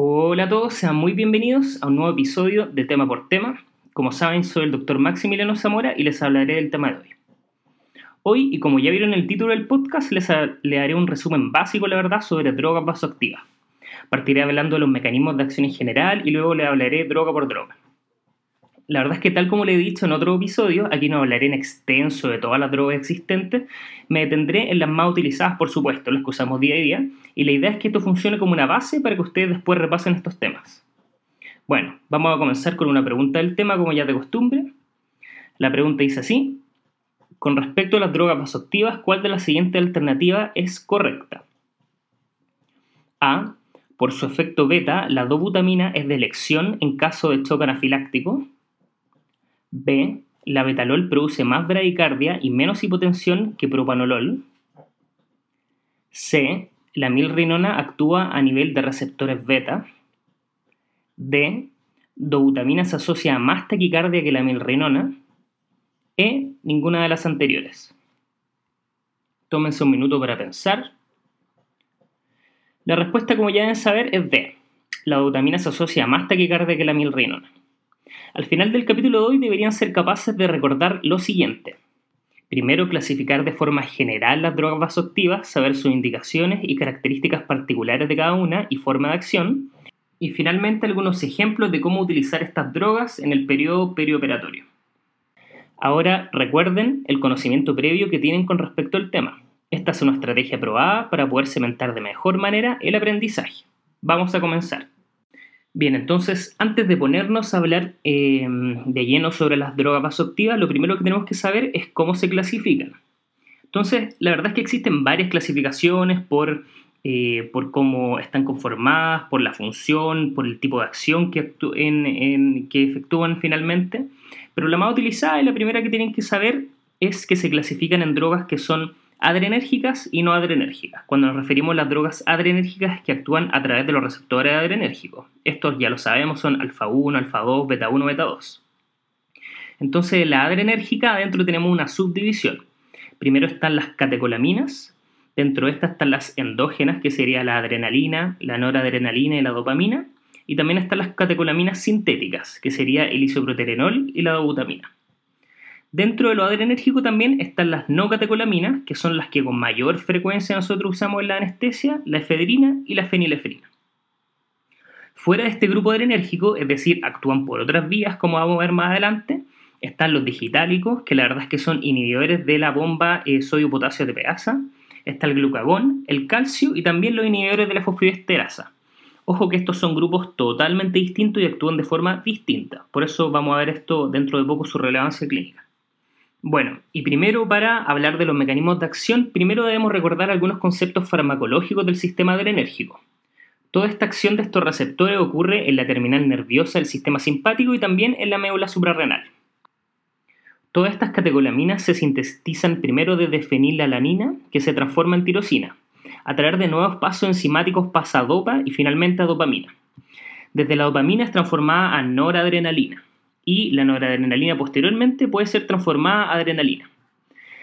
Hola a todos, sean muy bienvenidos a un nuevo episodio de Tema por Tema. Como saben, soy el doctor Maximiliano Zamora y les hablaré del tema de hoy. Hoy, y como ya vieron el título del podcast, les, haré un resumen básico, la verdad, sobre drogas vasoactivas. Partiré hablando de los mecanismos de acción en general y luego les hablaré droga por droga. La verdad es que tal como le he dicho en otro episodio, aquí no hablaré en extenso de todas las drogas existentes, me detendré en las más utilizadas, por supuesto, las que usamos día a día, y la idea es que esto funcione como una base para que ustedes después repasen estos temas. Bueno, vamos a comenzar con una pregunta del tema, como ya de costumbre. La pregunta dice así, con respecto a las drogas vasoactivas, ¿cuál de las siguientes alternativas es correcta? A. Por su efecto beta, la dobutamina es de elección en caso de choque anafiláctico. B. La betalol produce más bradicardia y menos hipotensión que propanolol. C. La milrinona actúa a nivel de receptores beta. D. Dobutamina se asocia a más taquicardia que la milrinona. E. Ninguna de las anteriores. Tómense un minuto para pensar. La respuesta, como ya deben saber, es D. La dobutamina se asocia a más taquicardia que la milrinona. Al final del capítulo de hoy deberían ser capaces de recordar lo siguiente. Primero, clasificar de forma general las drogas vasoactivas, saber sus indicaciones y características particulares de cada una y forma de acción. Y finalmente, algunos ejemplos de cómo utilizar estas drogas en el periodo perioperatorio. Ahora, recuerden el conocimiento previo que tienen con respecto al tema. Esta es una estrategia probada para poder cementar de mejor manera el aprendizaje. Vamos a comenzar. Bien, entonces, antes de ponernos a hablar em, de lleno sobre las drogas vasoactivas, lo primero que tenemos que saber es cómo se clasifican. Entonces, la verdad es que existen varias clasificaciones por, eh, por cómo están conformadas, por la función, por el tipo de acción que, que efectúan finalmente, pero la más utilizada y la primera que tienen que saber es que se clasifican en drogas que son adrenérgicas y no adrenérgicas. Cuando nos referimos a las drogas adrenérgicas que actúan a través de los receptores adrenérgicos. Estos ya lo sabemos, son alfa 1, alfa 2, beta 1, beta 2. Entonces, la adrenérgica, adentro tenemos una subdivisión. Primero están las catecolaminas, dentro de estas están las endógenas, que sería la adrenalina, la noradrenalina y la dopamina, y también están las catecolaminas sintéticas, que sería el isoproterenol y la dobutamina. Dentro de lo adrenérgico también están las no catecolaminas, que son las que con mayor frecuencia nosotros usamos en la anestesia, la efedrina y la fenilefrina. Fuera de este grupo adrenérgico, es decir, actúan por otras vías, como vamos a ver más adelante, están los digitálicos, que la verdad es que son inhibidores de la bomba eh, sodio-potasio tepeasa, está el glucagón, el calcio y también los inhibidores de la fosfodiesterasa. Ojo que estos son grupos totalmente distintos y actúan de forma distinta, por eso vamos a ver esto dentro de poco su relevancia clínica. Bueno, y primero para hablar de los mecanismos de acción, primero debemos recordar algunos conceptos farmacológicos del sistema adrenérgico. Toda esta acción de estos receptores ocurre en la terminal nerviosa del sistema simpático y también en la médula suprarrenal. Todas estas catecolaminas se sintetizan primero desde fenilalanina, que se transforma en tirosina, a través de nuevos pasos enzimáticos pasa a dopa y finalmente a dopamina. Desde la dopamina es transformada a noradrenalina y la noradrenalina posteriormente puede ser transformada a adrenalina.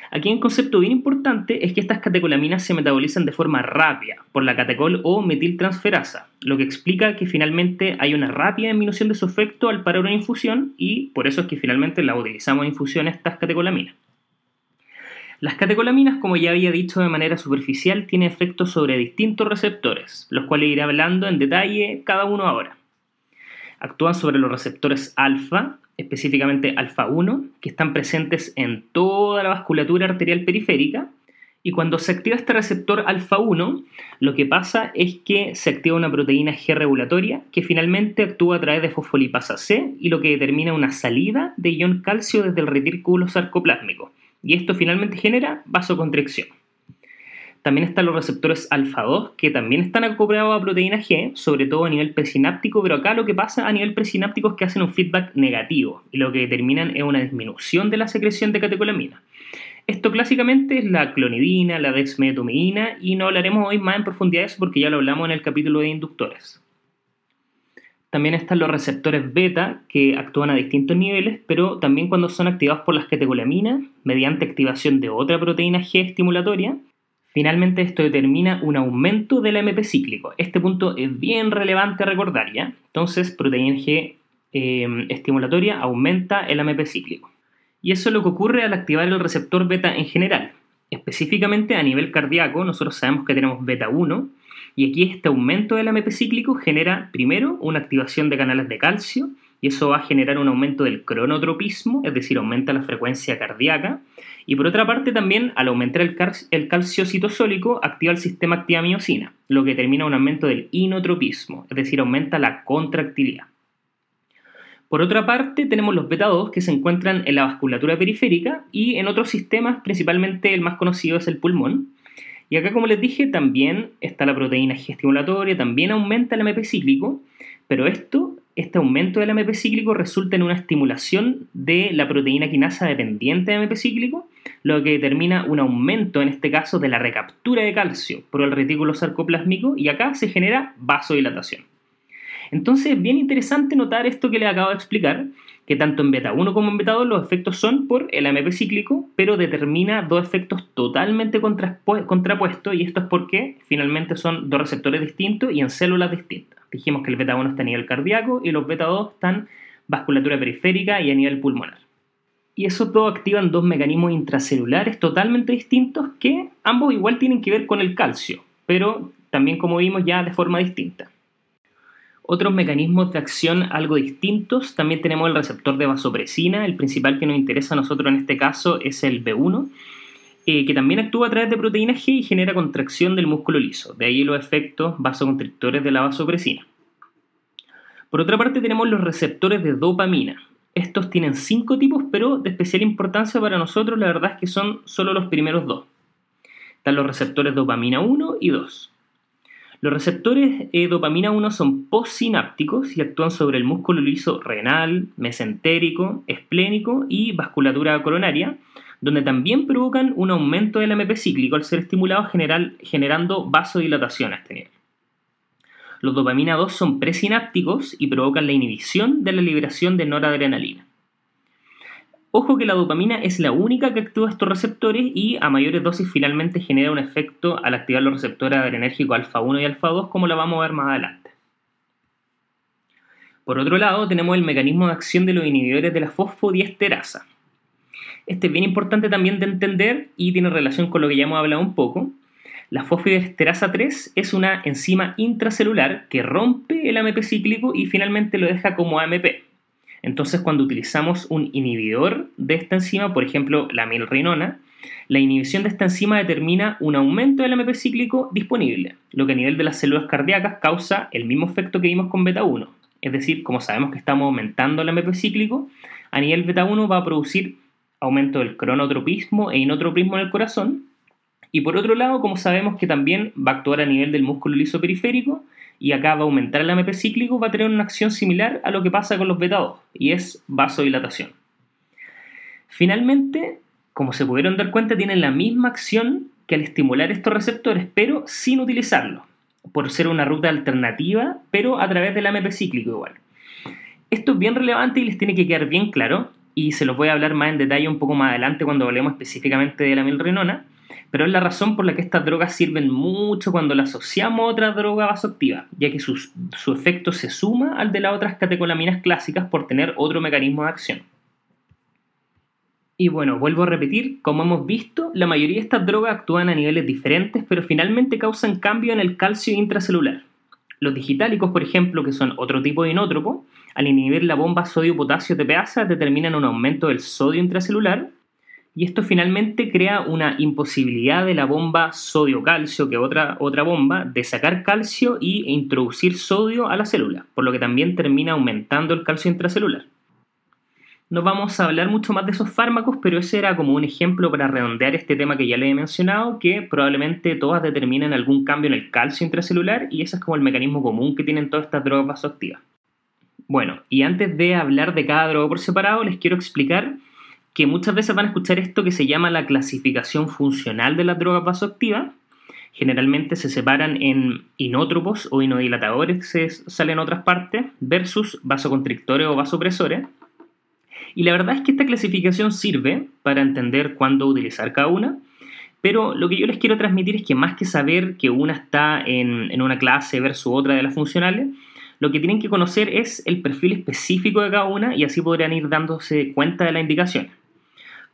Aquí un concepto bien importante es que estas catecolaminas se metabolizan de forma rápida por la catecol o metiltransferasa, lo que explica que finalmente hay una rápida disminución de su efecto al parar una infusión y por eso es que finalmente la utilizamos en infusión estas catecolaminas. Las catecolaminas, como ya había dicho de manera superficial, tienen efectos sobre distintos receptores, los cuales iré hablando en detalle cada uno ahora actúan sobre los receptores alfa, específicamente alfa 1, que están presentes en toda la vasculatura arterial periférica. Y cuando se activa este receptor alfa 1, lo que pasa es que se activa una proteína G regulatoria que finalmente actúa a través de fosfolipasa C y lo que determina una salida de ion calcio desde el retículo sarcoplásmico. Y esto finalmente genera vasoconstricción. También están los receptores alfa 2, que también están acoplados a proteína G, sobre todo a nivel presináptico, pero acá lo que pasa a nivel presináptico es que hacen un feedback negativo y lo que determinan es una disminución de la secreción de catecolamina. Esto clásicamente es la clonidina, la dexmedetomidina y no hablaremos hoy más en profundidad de eso porque ya lo hablamos en el capítulo de inductores. También están los receptores beta que actúan a distintos niveles, pero también cuando son activados por las catecolaminas mediante activación de otra proteína G estimulatoria Finalmente, esto determina un aumento del AMP cíclico. Este punto es bien relevante recordar, ¿ya? Entonces, proteína G eh, estimulatoria aumenta el AMP cíclico. Y eso es lo que ocurre al activar el receptor beta en general. Específicamente a nivel cardíaco, nosotros sabemos que tenemos beta 1 y aquí este aumento del AMP cíclico genera primero una activación de canales de calcio y eso va a generar un aumento del cronotropismo, es decir, aumenta la frecuencia cardíaca. Y por otra parte también al aumentar el, calcio citosólico activa el sistema activa miocina, lo que determina un aumento del inotropismo, es decir, aumenta la contractilidad. Por otra parte, tenemos los beta 2 que se encuentran en la vasculatura periférica y en otros sistemas, principalmente el más conocido es el pulmón. Y acá, como les dije, también está la proteína G también aumenta el AMP cíclico, pero esto, este aumento del AMP cíclico resulta en una estimulación de la proteína quinasa dependiente de AMP cíclico, lo que determina un aumento, en este caso, de la recaptura de calcio por el retículo sarcoplásmico y acá se genera vasodilatación. Entonces es bien interesante notar esto que les acabo de explicar, que tanto en beta 1 como en beta 2 los efectos son por el AMP cíclico, pero determina dos efectos totalmente contrapuestos y esto es porque finalmente son dos receptores distintos y en células distintas. Dijimos que el beta 1 está a nivel cardíaco y los beta 2 están vasculatura periférica y a nivel pulmonar. Y esos dos activan dos mecanismos intracelulares totalmente distintos que ambos igual tienen que ver con el calcio, pero también como vimos ya de forma distinta. Otros mecanismos de acción algo distintos, también tenemos el receptor de vasopresina, el principal que nos interesa a nosotros en este caso es el B1, eh, que también actúa a través de proteína G y genera contracción del músculo liso, de ahí los efectos vasoconstrictores de la vasopresina. Por otra parte tenemos los receptores de dopamina. Estos tienen cinco tipos, pero de especial importancia para nosotros la verdad es que son solo los primeros dos. Están los receptores dopamina 1 y 2. Los receptores de dopamina 1 son postsinápticos y actúan sobre el músculo liso renal, mesentérico, esplénico y vasculatura coronaria, donde también provocan un aumento del AMP cíclico al ser estimulados generando vasodilatación a este nivel. Los dopamina 2 son presinápticos y provocan la inhibición de la liberación de noradrenalina. Ojo que la dopamina es la única que actúa estos receptores y a mayores dosis finalmente genera un efecto al activar los receptores adrenérgicos alfa 1 y alfa 2 como lo vamos a ver más adelante. Por otro lado, tenemos el mecanismo de acción de los inhibidores de la fosfodiesterasa. Este es bien importante también de entender y tiene relación con lo que ya hemos hablado un poco. La fosfodiesterasa 3 es una enzima intracelular que rompe el AMP cíclico y finalmente lo deja como AMP. Entonces, cuando utilizamos un inhibidor de esta enzima, por ejemplo, la milrinona, la inhibición de esta enzima determina un aumento del AMP cíclico disponible, lo que a nivel de las células cardíacas causa el mismo efecto que vimos con beta 1. Es decir, como sabemos que estamos aumentando el AMP cíclico, a nivel beta 1 va a producir aumento del cronotropismo e inotropismo en el corazón. Y por otro lado, como sabemos que también va a actuar a nivel del músculo liso periférico, y acá va a aumentar el AMP cíclico, va a tener una acción similar a lo que pasa con los beta 2 y es vasodilatación. Finalmente, como se pudieron dar cuenta, tienen la misma acción que al estimular estos receptores, pero sin utilizarlos, por ser una ruta alternativa, pero a través del AMP cíclico igual. Esto es bien relevante y les tiene que quedar bien claro, y se los voy a hablar más en detalle un poco más adelante cuando hablemos específicamente de la milrenona, pero es la razón por la que estas drogas sirven mucho cuando las asociamos a otra droga vasoactiva, ya que su, su efecto se suma al de las otras catecolaminas clásicas por tener otro mecanismo de acción. Y bueno, vuelvo a repetir, como hemos visto, la mayoría de estas drogas actúan a niveles diferentes, pero finalmente causan cambio en el calcio intracelular. Los digitálicos, por ejemplo, que son otro tipo de inótropo, al inhibir la bomba sodio-potasio TPasa determinan un aumento del sodio intracelular y esto finalmente crea una imposibilidad de la bomba sodio-calcio, que otra, otra bomba, de sacar calcio e introducir sodio a la célula, por lo que también termina aumentando el calcio intracelular. No vamos a hablar mucho más de esos fármacos, pero ese era como un ejemplo para redondear este tema que ya le he mencionado, que probablemente todas determinan algún cambio en el calcio intracelular y ese es como el mecanismo común que tienen todas estas drogas vasoactivas. Bueno, y antes de hablar de cada droga por separado, les quiero explicar que muchas veces van a escuchar esto que se llama la clasificación funcional de las drogas vasoactivas. Generalmente se separan en inótropos o inodilatadores, que se salen en otras partes, versus vasoconstrictores o vasopresores. Y la verdad es que esta clasificación sirve para entender cuándo utilizar cada una, Pero lo que yo les quiero transmitir es que más que saber que una está en, en una clase versus otra de las funcionales, lo que tienen que conocer es el perfil específico de cada una y así podrían ir dándose cuenta de las indicaciones.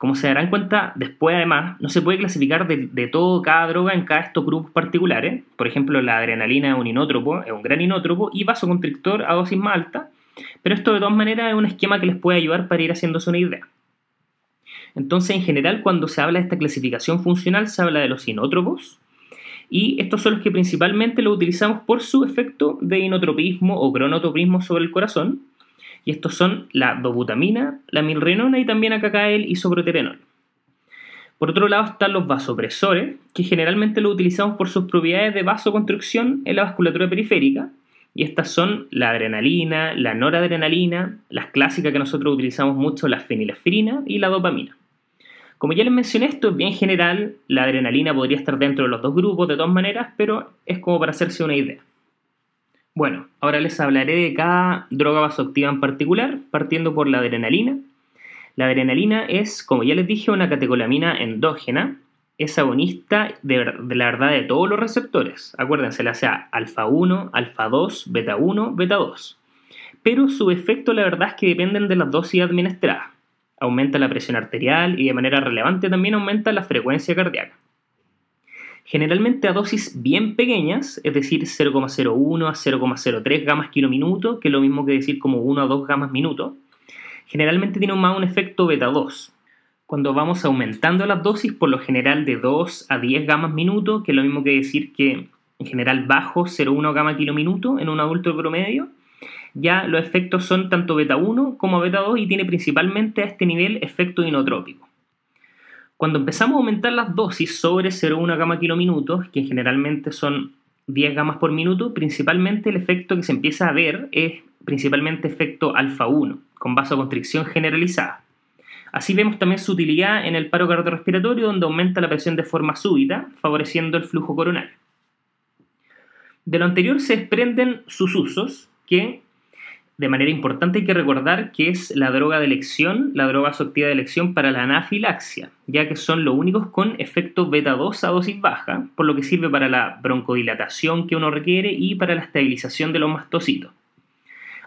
Como se darán cuenta, después además no se puede clasificar de, todo cada droga en cada estos grupos particulares. Por ejemplo, la adrenalina es un inótropo, es un gran inótropo y vasoconstrictor a dosis más alta. Pero esto de todas maneras es un esquema que les puede ayudar para ir haciéndose una idea. Entonces, en general, cuando se habla de esta clasificación funcional, se habla de los inótropos, y estos son los que principalmente lo utilizamos por su efecto de inotropismo o cronotropismo sobre el corazón, y estos son la dobutamina, la milrenona y también acá cae el isoproterenol. Por otro lado están los vasopresores, que generalmente lo utilizamos por sus propiedades de vasoconstrucción en la vasculatura periférica, y estas son la adrenalina, la noradrenalina, las clásicas que nosotros utilizamos mucho, la fenilefrina y la dopamina. Como ya les mencioné, esto es bien general, la adrenalina podría estar dentro de los dos grupos de todas maneras, pero es como para hacerse una idea. Bueno, ahora les hablaré de cada droga vasoactiva en particular, partiendo por la adrenalina. La adrenalina es, como ya les dije, una catecolamina endógena, es agonista de, la verdad de todos los receptores. Acuérdense, la sea alfa 1, alfa 2, beta 1, beta 2. Pero su efecto la verdad es que dependen de las dosis administradas aumenta la presión arterial y de manera relevante también aumenta la frecuencia cardíaca. Generalmente a dosis bien pequeñas, es decir, 0,01 a 0,03 gamas kilo minuto, que es lo mismo que decir como 1 a 2 gamas minuto, generalmente tiene más un efecto beta 2. Cuando vamos aumentando las dosis, por lo general de 2 a 10 gamas minuto, que es lo mismo que decir que en general bajo 0,1 gama kilo minuto en un adulto promedio, ya los efectos son tanto beta 1 como beta 2 y tiene principalmente a este nivel efecto inotrópico. Cuando empezamos a aumentar las dosis sobre 0,1 gama kilominutos, que generalmente son 10 gamas por minuto, principalmente el efecto que se empieza a ver es principalmente efecto alfa 1, con vasoconstricción generalizada. Así vemos también su utilidad en el paro cardiorrespiratorio, donde aumenta la presión de forma súbita, favoreciendo el flujo coronario. De lo anterior se desprenden sus usos, que de manera importante hay que recordar que es la droga de elección, la droga asociativa de elección para la anafilaxia, ya que son los únicos con efecto beta 2 a dosis baja, por lo que sirve para la broncodilatación que uno requiere y para la estabilización de los mastocitos.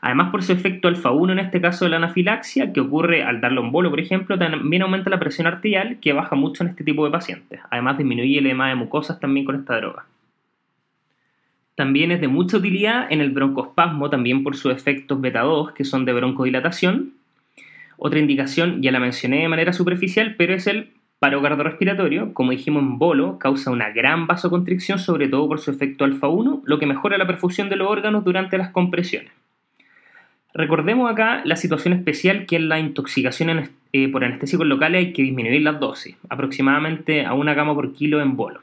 Además, por su efecto alfa 1 en este caso de la anafilaxia, que ocurre al darle un bolo, por ejemplo, también aumenta la presión arterial, que baja mucho en este tipo de pacientes. Además, disminuye el edema de mucosas también con esta droga. También es de mucha utilidad en el broncoespasmo, también por sus efectos beta 2, que son de broncodilatación. Otra indicación, ya la mencioné de manera superficial, pero es el paro cardiorrespiratorio. Como dijimos en bolo, causa una gran vasoconstricción, sobre todo por su efecto alfa 1, lo que mejora la perfusión de los órganos durante las compresiones. Recordemos acá la situación especial que es la intoxicación eh, por anestésicos locales hay que disminuir las dosis, aproximadamente a una gama por kilo en bolo.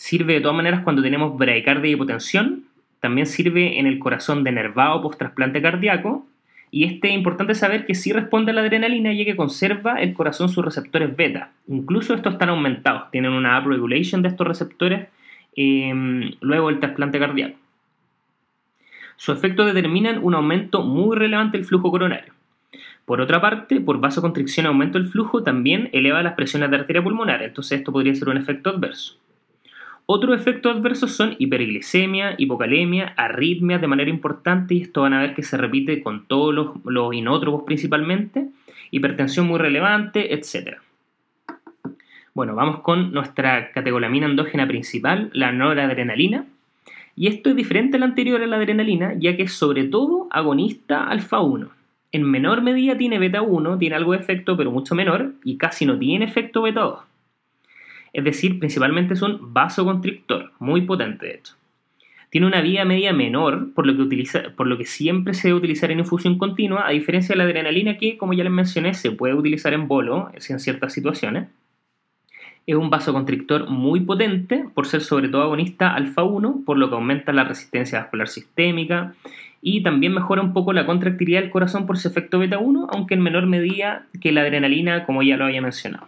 Sirve de todas maneras cuando tenemos bradicardia y hipotensión. También sirve en el corazón denervado post trasplante cardíaco. Y este es importante saber que sí responde a la adrenalina ya que conserva el corazón sus receptores beta. Incluso estos están aumentados, tienen una upregulation de estos receptores em, luego del trasplante cardíaco. Su efecto determinan un aumento muy relevante del flujo coronario. Por otra parte, por vasoconstricción aumento del flujo, también eleva las presiones de arteria pulmonar, entonces esto podría ser un efecto adverso. Otros efectos adversos son hiperglicemia, hipocalemia, arritmias de manera importante, y esto van a ver que se repite con todos los, los inótropos principalmente, hipertensión muy relevante, etc. Bueno, vamos con nuestra catecolamina endógena principal, la noradrenalina. Y esto es diferente a la anterior a la adrenalina, ya que es sobre todo agonista alfa 1. En menor medida tiene beta 1, tiene algo de efecto, pero mucho menor, y casi no tiene efecto beta 2 es decir, principalmente es un vasoconstrictor, muy potente de hecho. Tiene una vía media menor, por lo, que utiliza, por lo que siempre se debe utilizar en infusión continua, a diferencia de la adrenalina que, como ya les mencioné, se puede utilizar en bolo en ciertas situaciones. Es un vasoconstrictor muy potente, por ser sobre todo agonista alfa 1, por lo que aumenta la resistencia vascular sistémica y también mejora un poco la contractilidad del corazón por su efecto beta 1, aunque en menor medida que la adrenalina, como ya lo había mencionado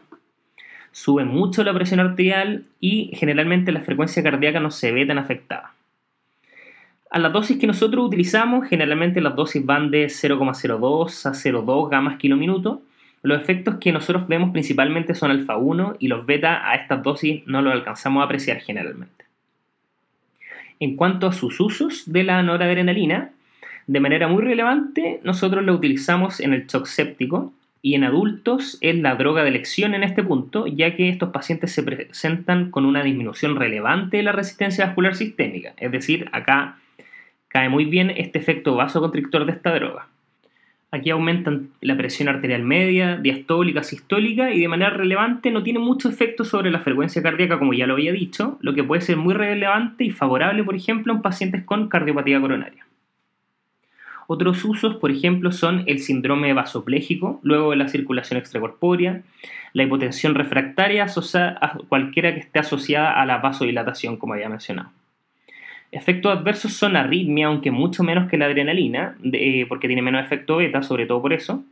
sube mucho la presión arterial y generalmente la frecuencia cardíaca no se ve tan afectada. A las dosis que nosotros utilizamos, generalmente las dosis van de 0,02 a 0,2 gamas kilo minuto Los efectos que nosotros vemos principalmente son alfa 1 y los beta a estas dosis no los alcanzamos a apreciar generalmente. En cuanto a sus usos de la noradrenalina, de manera muy relevante, nosotros la utilizamos en el shock séptico y en adultos es la droga de elección en este punto, ya que estos pacientes se presentan con una disminución relevante de la resistencia vascular sistémica. Es decir, acá cae muy bien este efecto vasoconstrictor de esta droga. Aquí aumentan la presión arterial media, diastólica, sistólica y de manera relevante no tiene mucho efecto sobre la frecuencia cardíaca, como ya lo había dicho, lo que puede ser muy relevante y favorable, por ejemplo, en pacientes con cardiopatía coronaria. Otros usos, por ejemplo, son el síndrome vasopléjico, luego de la circulación extracorpórea, la hipotensión refractaria asociada cualquiera que esté asociada a la vasodilatación, como había mencionado. Efectos adversos son arritmia, aunque mucho menos que la adrenalina, eh, porque tiene menos efecto beta, sobre todo por eso.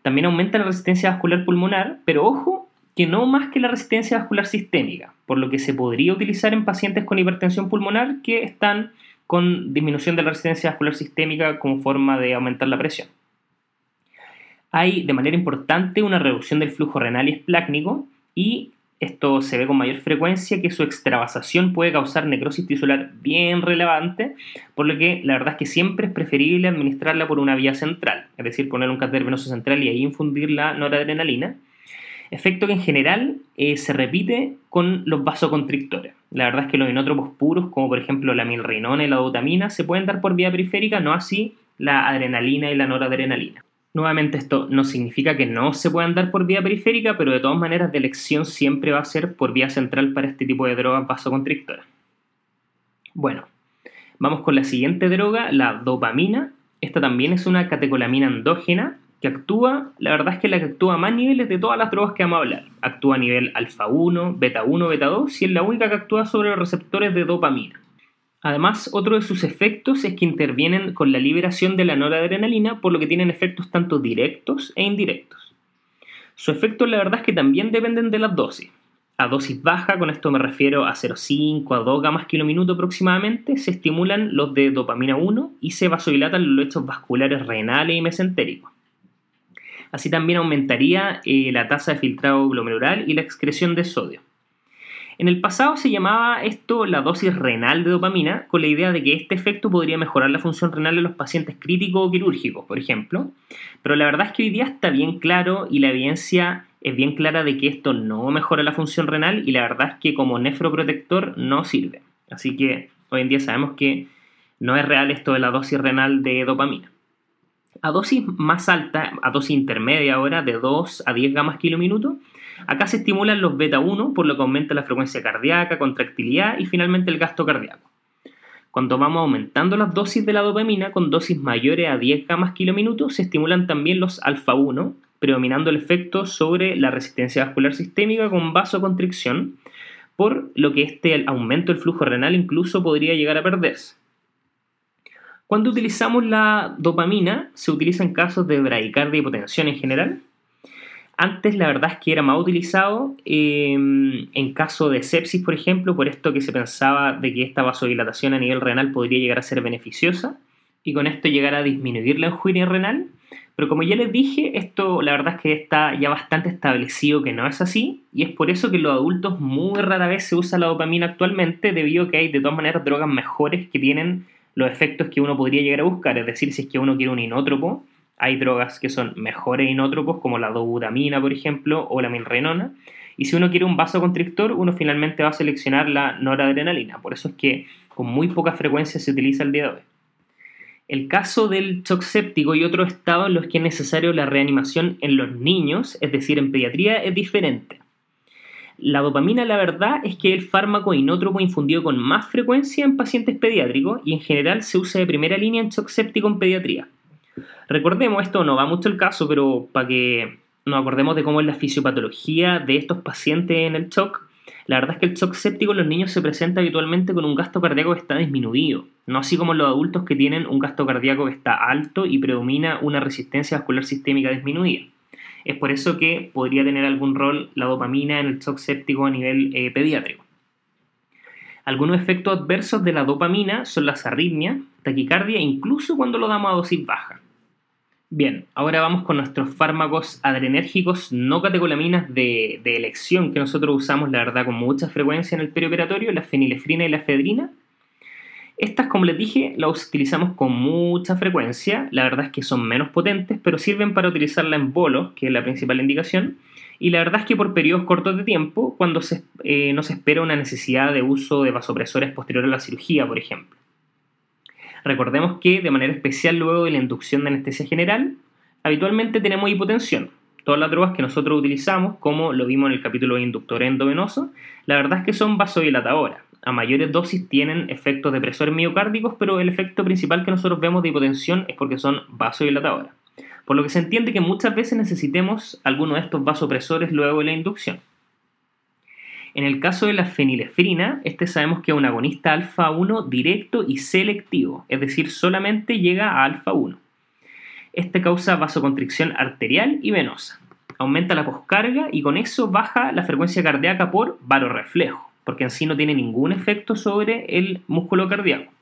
También aumenta la resistencia vascular pulmonar, pero ojo que no más que la resistencia vascular sistémica, por lo que se podría utilizar en pacientes con hipertensión pulmonar que están con disminución de la resistencia vascular sistémica como forma de aumentar la presión. Hay de manera importante una reducción del flujo renal y esplácnico y esto se ve con mayor frecuencia que su extravasación puede causar necrosis tisular bien relevante, por lo que la verdad es que siempre es preferible administrarla por una vía central, es decir, poner un catéter venoso central y ahí infundir la noradrenalina, efecto que en general eh, se repite con los vasoconstrictores. La verdad es que los inótropos puros, como por ejemplo la milrinona y la dotamina, se pueden dar por vía periférica, no así la adrenalina y la noradrenalina. Nuevamente esto no significa que no se puedan dar por vía periférica, pero de todas maneras de elección siempre va a ser por vía central para este tipo de drogas vasoconstrictoras. Bueno, vamos con la siguiente droga, la dopamina. Esta también es una catecolamina endógena que actúa, la verdad es que la que actúa a más niveles de todas las drogas que vamos a hablar. Actúa a nivel alfa 1, beta 1, beta 2 y es la única que actúa sobre los receptores de dopamina. Además, otro de sus efectos es que intervienen con la liberación de la noradrenalina, por lo que tienen efectos tanto directos e indirectos. Su efectos, la verdad es que también dependen de las dosis. A dosis baja, con esto me refiero a 0,5 a 2 gamas kilominuto aproximadamente, se estimulan los de dopamina 1 y se vasodilatan los lechos vasculares renales y mesentéricos. Así también aumentaría eh, la tasa de filtrado glomerular y la excreción de sodio. En el pasado se llamaba esto la dosis renal de dopamina, con la idea de que este efecto podría mejorar la función renal de los pacientes críticos o quirúrgicos, por ejemplo. Pero la verdad es que hoy día está bien claro y la evidencia es bien clara de que esto no mejora la función renal y la verdad es que como nefroprotector no sirve. Así que hoy en día sabemos que no es real esto de la dosis renal de dopamina. A dosis más alta, a dosis intermedia ahora, de 2 a 10 gamas kilominuto, Acá se estimulan los beta 1, por lo que aumenta la frecuencia cardíaca, contractilidad y finalmente el gasto cardíaco. Cuando vamos aumentando las dosis de la dopamina con dosis mayores a 10 gamas kilominutos, se estimulan también los alfa 1, predominando el efecto sobre la resistencia vascular sistémica con vasoconstricción, por lo que este aumento del flujo renal incluso podría llegar a perderse. Cuando utilizamos la dopamina, se utiliza en casos de bradicardia y hipotensión en general, antes la verdad es que era más utilizado em, en caso de sepsis, por ejemplo, por esto que se pensaba de que esta vasodilatación a nivel renal podría llegar a ser beneficiosa y con esto llegar a disminuir la injuria renal. Pero como ya les dije, esto la verdad es que está ya bastante establecido que no es así y es por eso que los adultos muy rara vez se usa la dopamina actualmente debido a que hay de todas maneras drogas mejores que tienen los efectos que uno podría llegar a buscar. Es decir, si es que uno quiere un inótropo, hay drogas que son mejores inótropos, como la dobutamina, por ejemplo, o la milrenona. Y si uno quiere un vasoconstrictor, uno finalmente va a seleccionar la noradrenalina. Por eso es que con muy poca frecuencia se utiliza el día de hoy. El caso del shock séptico y otros estados en los que es necesario la reanimación en los niños, es decir, en pediatría, es diferente. La dopamina, la verdad, es que es el fármaco inótropo infundido con más frecuencia en pacientes pediátricos y en general se usa de primera línea en shock séptico en pediatría. Recordemos, esto no va mucho el caso, pero para que nos acordemos de cómo es la fisiopatología de estos pacientes en el shock, la verdad es que el shock séptico en los niños se presenta habitualmente con un gasto cardíaco que está disminuido, no así como en los adultos que tienen un gasto cardíaco que está alto y predomina una resistencia vascular sistémica disminuida. Es por eso que podría tener algún rol la dopamina en el shock séptico a nivel eh, pediátrico. Algunos efectos adversos de la dopamina son las arritmias, taquicardia, incluso cuando lo damos a dosis baja. Bien, ahora vamos con nuestros fármacos adrenérgicos no catecolaminas de, de, elección que nosotros usamos, la verdad, con mucha frecuencia en el perioperatorio, la fenilefrina y la efedrina. Estas, como les dije, las utilizamos con mucha frecuencia. La verdad es que son menos potentes, pero sirven para utilizarla en bolos, que es la principal indicación. Y la verdad es que por periodos cortos de tiempo, cuando se, eh, no se espera una necesidad de uso de vasopresores posterior a la cirugía, por ejemplo. Recordemos que de manera especial luego de la inducción de anestesia general, habitualmente tenemos hipotensión. Todas las drogas que nosotros utilizamos, como lo vimos en el capítulo de inductor endovenoso, la verdad es que son vasodilatadoras. A mayores dosis tienen efectos depresores miocárdicos, pero el efecto principal que nosotros vemos de hipotensión es porque son vasodilatadoras. Por lo que se entiende que muchas veces necesitemos alguno de estos vasopresores luego de la inducción. En el caso de la fenilefrina, este sabemos que es un agonista alfa 1 directo y selectivo, es decir, solamente llega a alfa 1. Este causa vasoconstricción arterial y venosa. Aumenta la poscarga y con eso baja la frecuencia cardíaca por varoreflejo, porque en sí no tiene ningún efecto sobre el músculo cardíaco.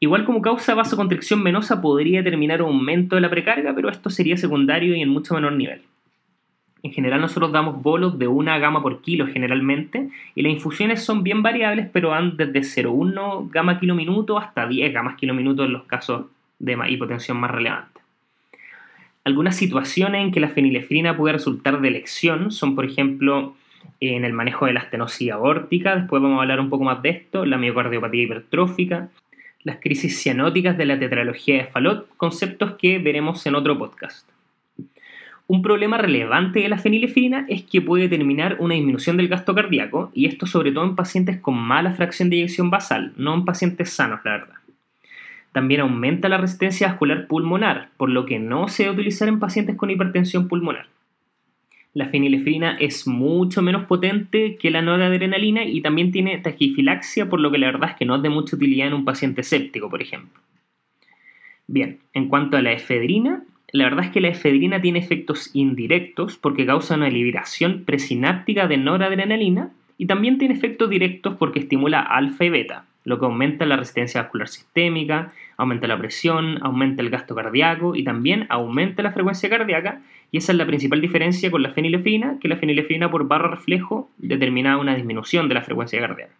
Igual como causa vasoconstricción venosa podría determinar un aumento de la precarga, pero esto sería secundario y en mucho menor nivel. En general nosotros damos bolos de una gama por kilo generalmente y las infusiones son bien variables pero van desde 0,1 gama kilo minuto hasta 10 gamas kilo minuto en los casos de hipotensión más relevantes. Algunas situaciones en que la fenilefrina puede resultar de elección son por ejemplo en el manejo de la estenosis aórtica, después vamos a hablar un poco más de esto, la miocardiopatía hipertrófica, las crisis cianóticas de la tetralogía de Fallot, conceptos que veremos en otro podcast. Un problema relevante de la fenilefrina es que puede determinar una disminución del gasto cardíaco, y esto sobre todo en pacientes con mala fracción de eyección basal, no en pacientes sanos, la verdad. También aumenta la resistencia vascular pulmonar, por lo que no se debe utilizar en pacientes con hipertensión pulmonar. La fenilefrina es mucho menos potente que la noradrenalina y también tiene taquifilaxia, por lo que la verdad es que no es de mucha utilidad en un paciente séptico, por ejemplo. Bien, en cuanto a la efedrina, la verdad es que la efedrina tiene efectos indirectos porque causa una liberación presináptica de noradrenalina y también tiene efectos directos porque estimula alfa y beta, lo que aumenta la resistencia vascular sistémica, aumenta la presión, aumenta el gasto cardíaco y también aumenta la frecuencia cardíaca y esa es la principal diferencia con la fenilefrina, que la fenilefrina por barro reflejo determina una disminución de la frecuencia cardíaca.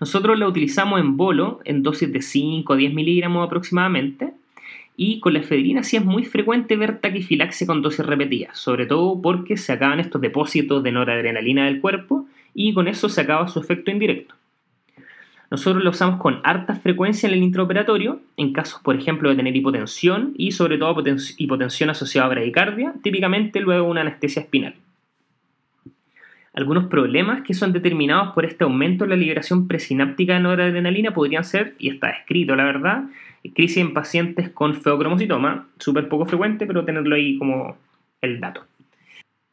Nosotros la utilizamos en bolo en dosis de 5 a 10 miligramos aproximadamente y con la efedrina sí es muy frecuente ver taquifilaxia con dosis repetidas, sobre todo porque se acaban estos depósitos de noradrenalina del cuerpo y con eso se acaba su efecto indirecto. Nosotros lo usamos con harta frecuencia en el intraoperatorio, en casos, por ejemplo, de tener hipotensión y sobre todo hipotensión asociada a bradicardia, típicamente luego una anestesia espinal. Algunos problemas que son determinados por este aumento en la liberación presináptica de noradrenalina podrían ser, y está escrito la verdad, crisis en pacientes con feocromocitoma, súper poco frecuente, pero tenerlo ahí como el dato.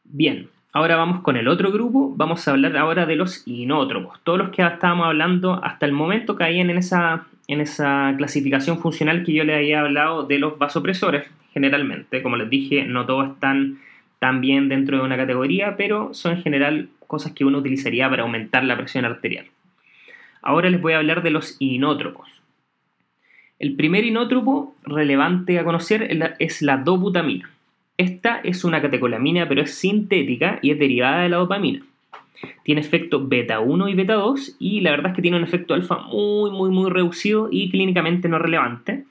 Bien, ahora vamos con el otro grupo, vamos a hablar ahora de los inótropos. Todos los que estábamos hablando hasta el momento caían en esa, en esa clasificación funcional que yo les había hablado de los vasopresores, generalmente. Como les dije, no todos están también dentro de una categoría, pero son en general cosas que uno utilizaría para aumentar la presión arterial. Ahora les voy a hablar de los inótropos. El primer inótropo relevante a conocer es la dobutamina. Esta es una catecolamina, pero es sintética y es derivada de la dopamina. Tiene efecto beta 1 y beta 2 y la verdad es que tiene un efecto alfa muy muy muy reducido y clínicamente no relevante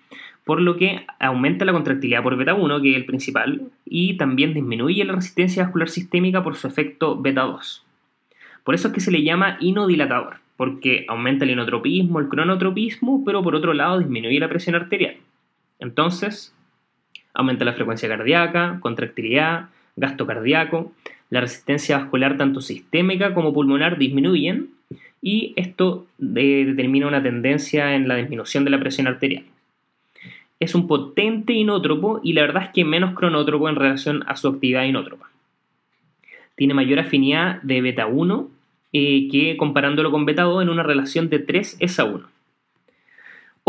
por lo que aumenta la contractilidad por beta 1, que es el principal, y también disminuye la resistencia vascular sistémica por su efecto beta 2. Por eso es que se le llama inodilatador, porque aumenta el inotropismo, el cronotropismo, pero por otro lado disminuye la presión arterial. Entonces, aumenta la frecuencia cardíaca, contractilidad, gasto cardíaco, la resistencia vascular tanto sistémica como pulmonar disminuyen y esto determina una tendencia en la disminución de la presión arterial es un potente inótropo y la verdad es que menos cronótropo en relación a su actividad inótropa. Tiene mayor afinidad de beta 1 eh, que comparándolo con beta 2 en una relación de 3 es a 1.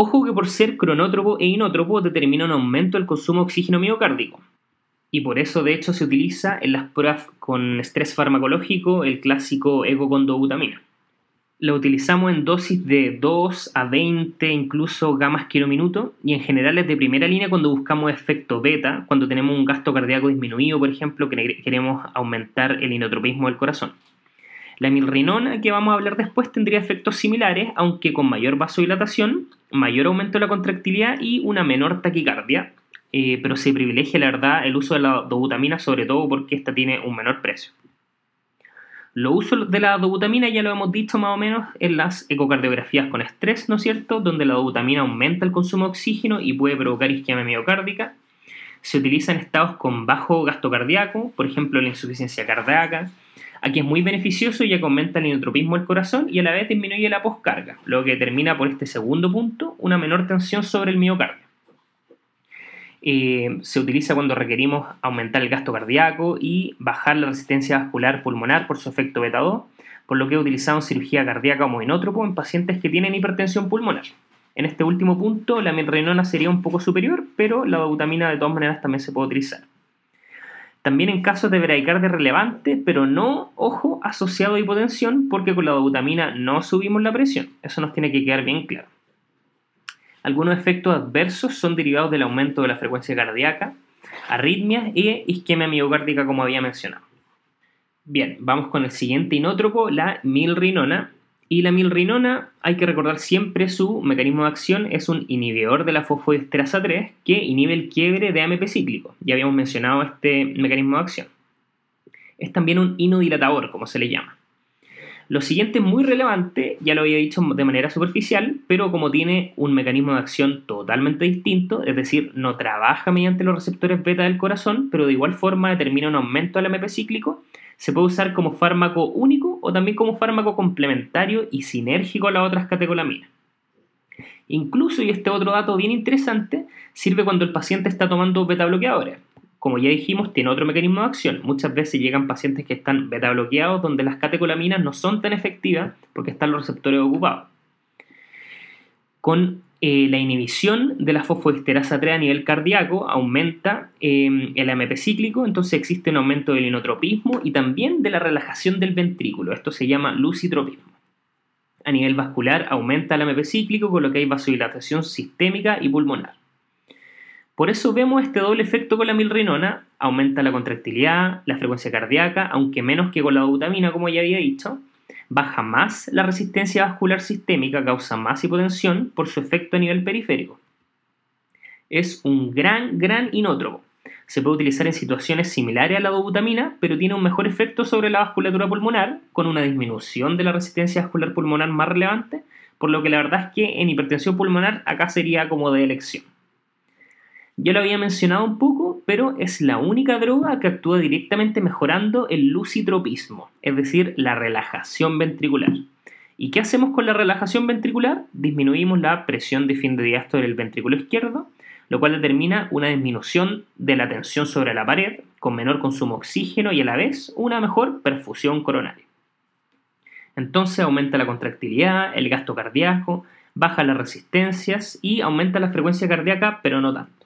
Ojo que por ser cronótropo e inótropo determina un aumento del consumo de oxígeno miocárdico. Y por eso de hecho se utiliza en las pruebas con estrés farmacológico el clásico eco con dobutamina. Lo utilizamos en dosis de 2 a 20, incluso gamas kilominuto, y en general es de primera línea cuando buscamos efecto beta, cuando tenemos un gasto cardíaco disminuido, por ejemplo, que queremos aumentar el inotropismo del corazón. La milrinona que vamos a hablar después tendría efectos similares, aunque con mayor vasodilatación, mayor aumento de la contractilidad y una menor taquicardia, eh, pero se privilegia la verdad el uso de la dobutamina sobre todo porque esta tiene un menor precio. Los usos de la dobutamina ya lo hemos dicho más o menos en las ecocardiografías con estrés, ¿no es cierto? Donde la dobutamina aumenta el consumo de oxígeno y puede provocar isquemia miocárdica. Se utiliza en estados con bajo gasto cardíaco, por ejemplo la insuficiencia cardíaca. Aquí es muy beneficioso ya que aumenta el inotropismo del corazón y a la vez disminuye la poscarga, lo que determina por este segundo punto una menor tensión sobre el miocardio. Eh, se utiliza cuando requerimos aumentar el gasto cardíaco y bajar la resistencia vascular pulmonar por su efecto beta 2, por lo que he utilizado en cirugía cardíaca como inótropo en pacientes que tienen hipertensión pulmonar. En este último punto, la milrenona sería un poco superior, pero la dobutamina de todas maneras también se puede utilizar. También en casos de bradicardia relevante, pero no, ojo, asociado a hipotensión, porque con la dobutamina no subimos la presión. Eso nos tiene que quedar bien claro. Algunos efectos adversos son derivados del aumento de la frecuencia cardíaca, arritmias e isquemia miocárdica, como había mencionado. Bien, vamos con el siguiente inótropo, la milrinona. Y la milrinona, hay que recordar siempre su mecanismo de acción, es un inhibidor de la fosfodiesterasa 3 que inhibe el quiebre de AMP cíclico. Ya habíamos mencionado este mecanismo de acción. Es también un inodilatador, como se le llama. Lo siguiente es muy relevante, ya lo había dicho de manera superficial, pero como tiene un mecanismo de acción totalmente distinto, es decir, no trabaja mediante los receptores beta del corazón, pero de igual forma determina un aumento del MP cíclico, se puede usar como fármaco único o también como fármaco complementario y sinérgico a las otras catecolaminas. Incluso, y este otro dato bien interesante, sirve cuando el paciente está tomando beta bloqueadores como ya dijimos, tiene otro mecanismo de acción. Muchas veces llegan pacientes que están beta bloqueados donde las catecolaminas no son tan efectivas porque están los receptores ocupados. Con eh, la inhibición de la fosfodiesterasa 3 a nivel cardíaco aumenta em, el AMP cíclico, entonces existe un aumento del inotropismo y también de la relajación del ventrículo. Esto se llama lucitropismo. A nivel vascular aumenta el AMP cíclico, con lo que hay vasodilatación sistémica y pulmonar. Por eso vemos este doble efecto con la milrinona, aumenta la contractilidad, la frecuencia cardíaca, aunque menos que con la dobutamina, como ya había dicho, baja más la resistencia vascular sistémica, causa más hipotensión por su efecto a nivel periférico. Es un gran, gran inótropo. Se puede utilizar en situaciones similares a la dobutamina, pero tiene un mejor efecto sobre la vasculatura pulmonar, con una disminución de la resistencia vascular pulmonar más relevante, por lo que la verdad es que en hipertensión pulmonar acá sería como de elección. Ya lo había mencionado un poco, pero es la única droga que actúa directamente mejorando el lucitropismo, es decir, la relajación ventricular. ¿Y qué hacemos con la relajación ventricular? Disminuimos la presión de fin de diástole del ventrículo izquierdo, lo cual determina una disminución de la tensión sobre la pared, con menor consumo de oxígeno y a la vez una mejor perfusión coronaria. Entonces aumenta la contractilidad, el gasto cardíaco, baja las resistencias y aumenta la frecuencia cardíaca, pero no tanto.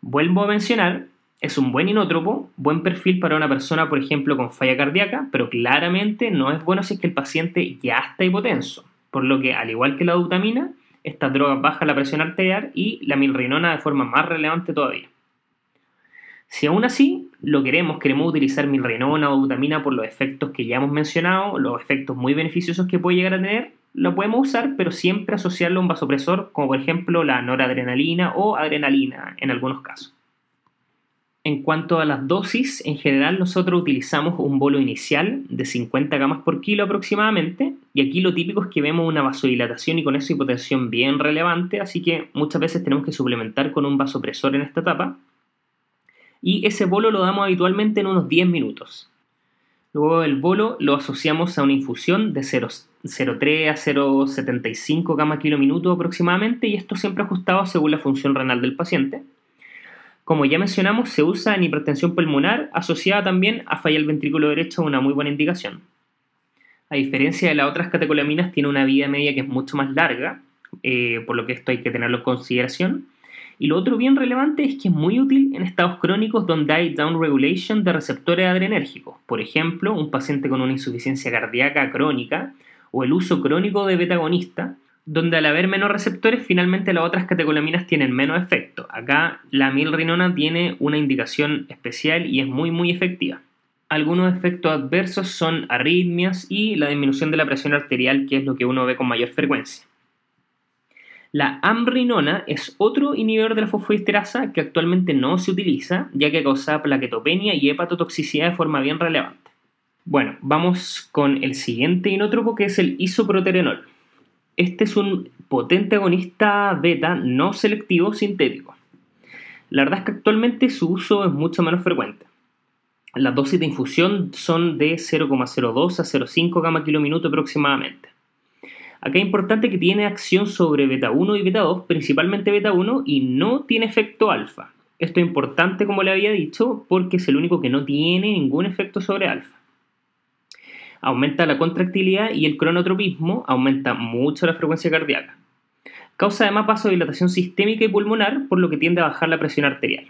Vuelvo a mencionar, es un buen inótropo, buen perfil para una persona, por ejemplo, con falla cardíaca, pero claramente no es bueno si es que el paciente ya está hipotenso, por lo que, al igual que la dutamina, esta droga baja la presión arterial y la milrinona de forma más relevante todavía. Si aún así lo queremos, queremos utilizar milrinona o dutamina por los efectos que ya hemos mencionado, los efectos muy beneficiosos que puede llegar a tener, lo podemos usar, pero siempre asociarlo a un vasopresor, como por ejemplo la noradrenalina o adrenalina en algunos casos. En cuanto a las dosis, en general nosotros utilizamos un bolo inicial de 50 gamas por kilo aproximadamente, y aquí lo típico es que vemos una vasodilatación y con eso hipotensión bien relevante, así que muchas veces tenemos que suplementar con un vasopresor en esta etapa. Y ese bolo lo damos habitualmente en unos 10 minutos. Luego el bolo lo asociamos a una infusión de 0,3 a 0,75 gamma kilo minuto aproximadamente y esto siempre ajustado según la función renal del paciente. Como ya mencionamos, se usa en hipertensión pulmonar asociada también a falla del ventrículo derecho, una muy buena indicación. A diferencia de las otras catecolaminas, tiene una vida media que es mucho más larga, eh, por lo que esto hay que tenerlo en consideración. Y lo otro bien relevante es que es muy útil en estados crónicos donde hay downregulation de receptores adrenérgicos. Por ejemplo, un paciente con una insuficiencia cardíaca crónica o el uso crónico de beta-agonista, donde al haber menos receptores, finalmente las otras catecolaminas tienen menos efecto. Acá la milrinona tiene una indicación especial y es muy muy efectiva. Algunos efectos adversos son arritmias y la disminución de la presión arterial, que es lo que uno ve con mayor frecuencia. La amrinona es otro inhibidor de la fosfodiesterasa que actualmente no se utiliza, ya que causa plaquetopenia y hepatotoxicidad de forma bien relevante. Bueno, vamos con el siguiente inótropo que es el isoproterenol. Este es un potente agonista beta no selectivo sintético. La verdad es que actualmente su uso es mucho menos frecuente. Las dosis de infusión son de 0,02 a 0,5 gamma kilominuto aproximadamente. Acá es importante que tiene acción sobre beta 1 y beta 2, principalmente beta 1, y no tiene efecto alfa. Esto es importante, como le había dicho, porque es el único que no tiene ningún efecto sobre alfa. Aumenta la contractilidad y el cronotropismo, aumenta mucho la frecuencia cardíaca. Causa además vasodilatación sistémica y pulmonar, por lo que tiende a bajar la presión arterial.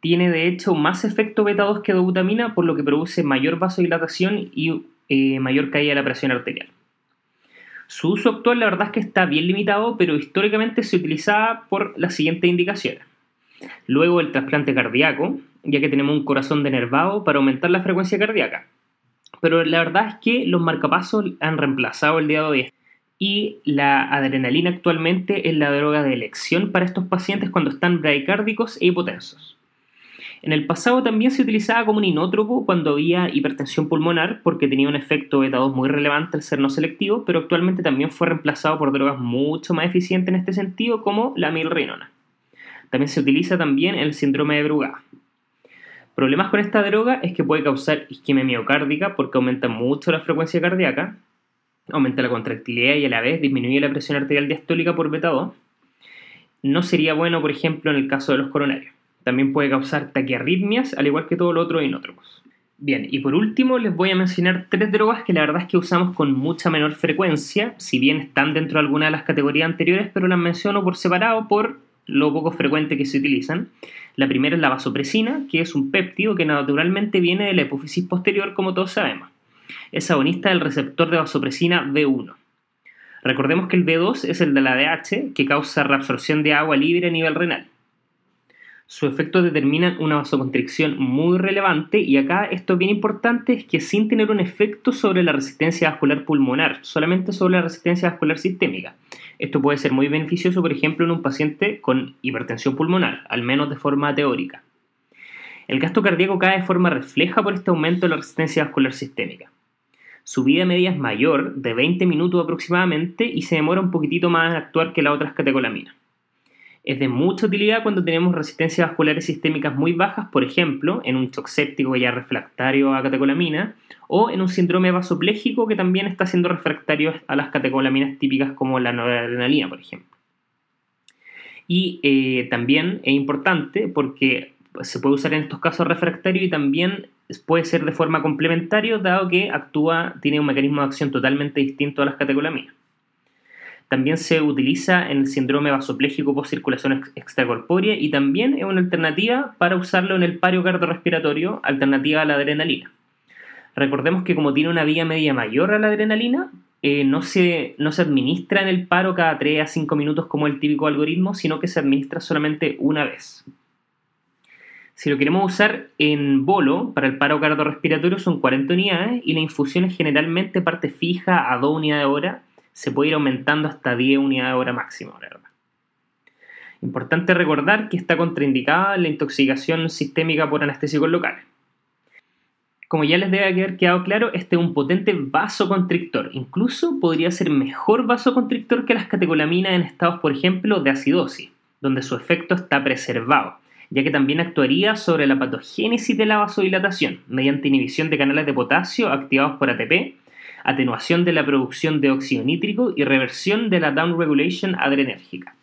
Tiene de hecho más efecto beta 2 que dobutamina, por lo que produce mayor vasodilatación y eh, mayor caída de la presión arterial. Su uso actual la verdad es que está bien limitado, pero históricamente se utilizaba por las siguientes indicaciones. Luego el trasplante cardíaco, ya que tenemos un corazón denervado para aumentar la frecuencia cardíaca. Pero la verdad es que los marcapasos han reemplazado el día de hoy. Y la adrenalina actualmente es la droga de elección para estos pacientes cuando están bradicárdicos e hipotensos. En el pasado también se utilizaba como un inótropo cuando había hipertensión pulmonar porque tenía un efecto beta 2 muy relevante al ser no selectivo, pero actualmente también fue reemplazado por drogas mucho más eficientes en este sentido como la milrinona. También se utiliza también el síndrome de Brugada. Problemas con esta droga es que puede causar isquemia miocárdica porque aumenta mucho la frecuencia cardíaca, aumenta la contractilidad y a la vez disminuye la presión arterial diastólica por beta 2. No sería bueno, por ejemplo, en el caso de los coronarios. También puede causar taquiarritmias, al igual que todo lo otro inótropos. Bien, y por último les voy a mencionar tres drogas que la verdad es que usamos con mucha menor frecuencia, si bien están dentro de alguna de las categorías anteriores, pero las menciono por separado por lo poco frecuente que se utilizan. La primera es la vasopresina, que es un péptido que naturalmente viene de la hipófisis posterior, como todos sabemos. Es agonista del receptor de vasopresina B1. Recordemos que el B2 es el de la DH, que causa reabsorción de agua libre a nivel renal su efecto determina una vasoconstricción muy relevante y acá esto es bien importante es que sin tener un efecto sobre la resistencia vascular pulmonar, solamente sobre la resistencia vascular sistémica. Esto puede ser muy beneficioso, por ejemplo, en un paciente con hipertensión pulmonar, al menos de forma teórica. El gasto cardíaco cae de forma refleja por este aumento de la resistencia vascular sistémica. Su vida media es mayor, de 20 minutos aproximadamente, y se demora un poquitito más en actuar que las otras catecolaminas es de mucha utilidad cuando tenemos resistencias vasculares sistémicas muy bajas, por ejemplo, en un shock séptico ya refractario a catecolamina, o en un síndrome vasopléjico que también está siendo refractario a las catecolaminas típicas como la noradrenalina, por ejemplo. Y eh, también es importante porque se puede usar en estos casos refractarios y también puede ser de forma complementaria, dado que actúa, tiene un mecanismo de acción totalmente distinto a las catecolaminas. También se utiliza en el síndrome vasopléjico por circulación extracorpórea y también es una alternativa para usarlo en el pario cardiorrespiratorio, alternativa a la adrenalina. Recordemos que como tiene una vía media mayor a la adrenalina, eh, no, se, no se administra en el paro cada 3 a 5 minutos como el típico algoritmo, sino que se administra solamente una vez. Si lo queremos usar en bolo, para el paro cardiorrespiratorio son 40 unidades y la infusión es generalmente parte fija a 2 unidades de hora se puede ir aumentando hasta 10 unidades hora máximo, ¿verdad? Importante recordar que está contraindicada la intoxicación sistémica por anestésicos locales. Como ya les debe haber quedado claro, este es un potente vasoconstrictor. Incluso podría ser mejor vasoconstrictor que las catecolaminas en estados, por ejemplo, de acidosis, donde su efecto está preservado, ya que también actuaría sobre la patogénesis de la vasodilatación mediante inhibición de canales de potasio activados por ATP atenuación de la producción de óxido nítrico y reversión de la downregulation adrenérgica.